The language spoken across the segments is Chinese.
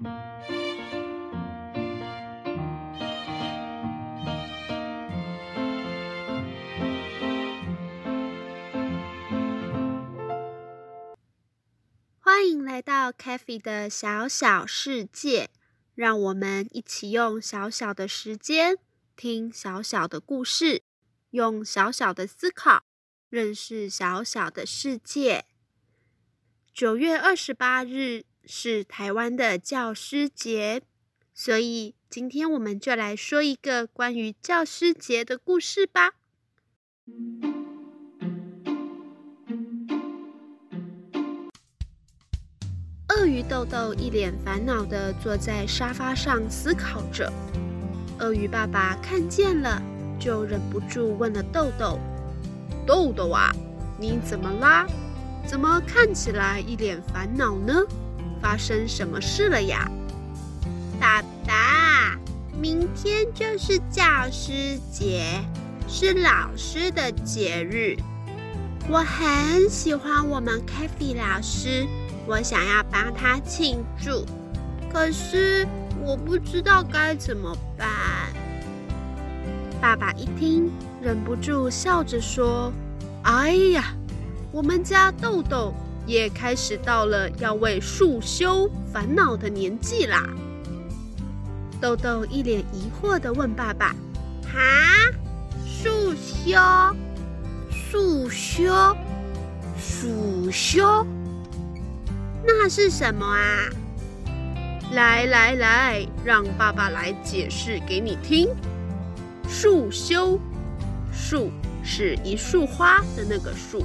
欢迎来到 c a f e 的小小世界，让我们一起用小小的时间听小小的故事，用小小的思考认识小小的世界。九月二十八日是台湾的教师节，所以今天我们就来说一个关于教师节的故事吧。鳄鱼豆豆一脸烦恼地坐在沙发上思考着。鳄鱼爸爸看见了，就忍不住问了豆豆：“豆豆啊，你怎么啦？怎么看起来一脸烦恼呢？发生什么事了呀？”爸爸，明天就是教师节，是老师的节日。我很喜欢我们 k a f e 老师。我想要帮他庆祝，可是我不知道该怎么办。爸爸一听，忍不住笑着说：“哎呀，我们家豆豆也开始到了要为束修烦恼的年纪啦。”豆豆一脸疑惑的问爸爸：“哈，束修，束修，束修？”那是什么啊？来来来，让爸爸来解释给你听。束修，束是一束花的那个束，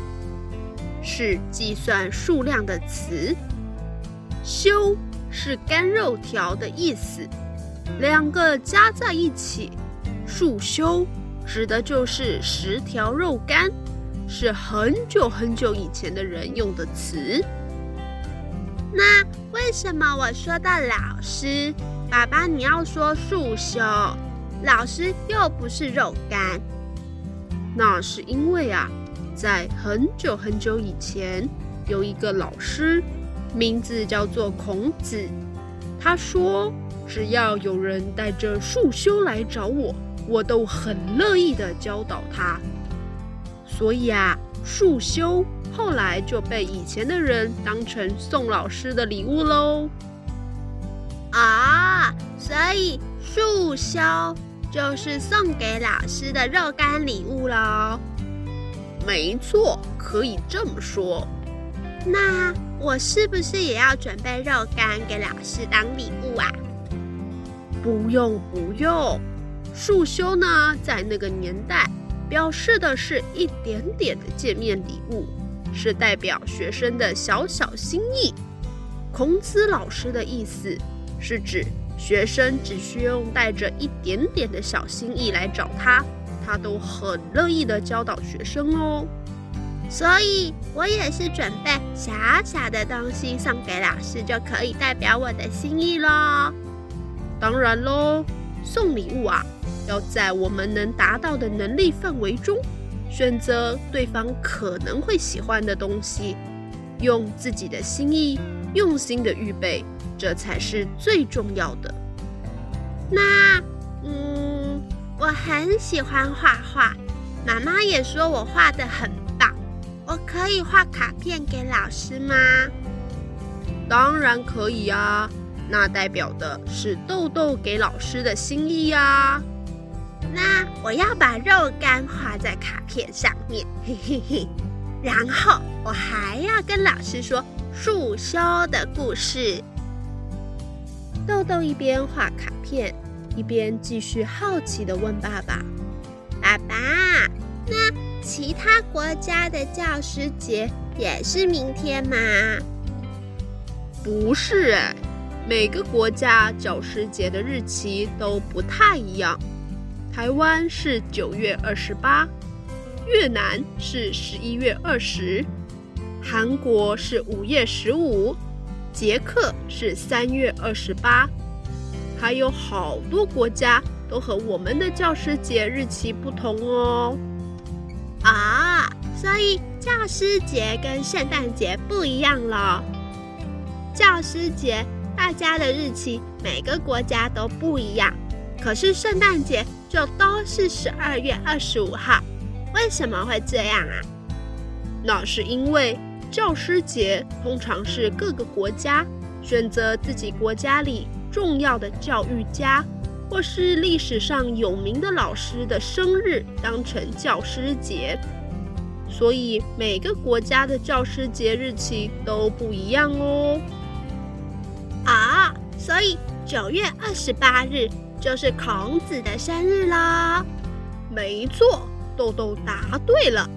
是计算数量的词。修是干肉条的意思，两个加在一起，束修指的就是十条肉干，是很久很久以前的人用的词。那为什么我说到老师，爸爸你要说束修，老师又不是肉干？那是因为啊，在很久很久以前，有一个老师，名字叫做孔子。他说，只要有人带着束修来找我，我都很乐意的教导他。所以啊，束修。后来就被以前的人当成送老师的礼物喽。啊，所以束修就是送给老师的肉干礼物喽。没错，可以这么说。那我是不是也要准备肉干给老师当礼物啊？不用不用，束修呢，在那个年代表示的是一点点的见面礼物。是代表学生的小小心意。孔子老师的意思是指学生只需要带着一点点的小心意来找他，他都很乐意的教导学生哦。所以我也是准备小小的东西送给老师，就可以代表我的心意喽。当然喽，送礼物啊，要在我们能达到的能力范围中。选择对方可能会喜欢的东西，用自己的心意用心的预备，这才是最重要的。那，嗯，我很喜欢画画，妈妈也说我画的很棒，我可以画卡片给老师吗？当然可以呀，那代表的是豆豆给老师的心意呀。那我要把肉干画在卡片上面，嘿嘿嘿。然后我还要跟老师说树修的故事。豆豆一边画卡片，一边继续好奇的问爸爸：“爸爸，那其他国家的教师节也是明天吗？”“不是哎，每个国家教师节的日期都不太一样。”台湾是九月二十八，越南是十一月二十，韩国是五月十五，捷克是三月二十八，还有好多国家都和我们的教师节日期不同哦。啊，所以教师节跟圣诞节不一样了。教师节。大家的日期每个国家都不一样，可是圣诞节就都是十二月二十五号。为什么会这样啊？那是因为教师节通常是各个国家选择自己国家里重要的教育家或是历史上有名的老师的生日当成教师节，所以每个国家的教师节日期都不一样哦。啊，所以九月二十八日就是孔子的生日啦。没错，豆豆答对了。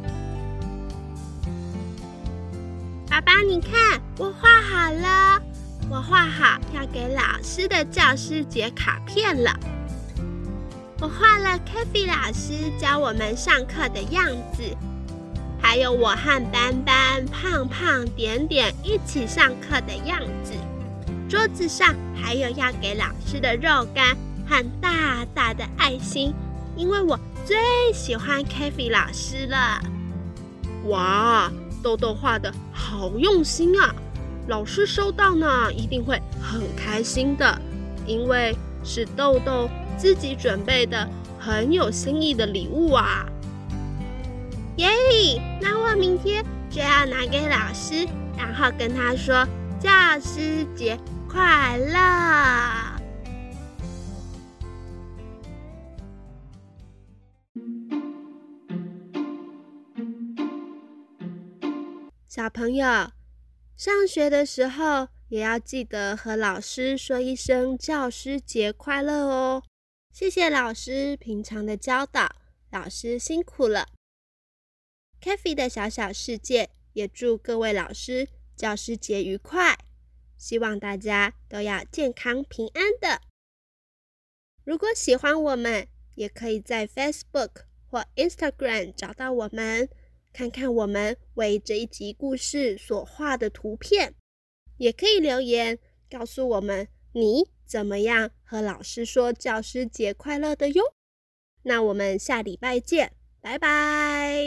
爸爸，你看我画好了，我画好要给老师的教师节卡片了。我画了 k a f e 老师教我们上课的样子，还有我和斑斑、胖胖、点点一起上课的样子。桌子上还有要给老师的肉干和大大的爱心，因为我最喜欢 k a f e 老师了。哇，豆豆画的好用心啊！老师收到呢，一定会很开心的，因为是豆豆自己准备的很有心意的礼物啊！耶，那我明天就要拿给老师，然后跟他说教师节。快乐，小朋友，上学的时候也要记得和老师说一声教师节快乐哦。谢谢老师平常的教导，老师辛苦了。Kathy 的小小世界也祝各位老师教师节愉快。希望大家都要健康平安的。如果喜欢我们，也可以在 Facebook 或 Instagram 找到我们，看看我们为这一集故事所画的图片。也可以留言告诉我们你怎么样和老师说教师节快乐的哟。那我们下礼拜见，拜拜。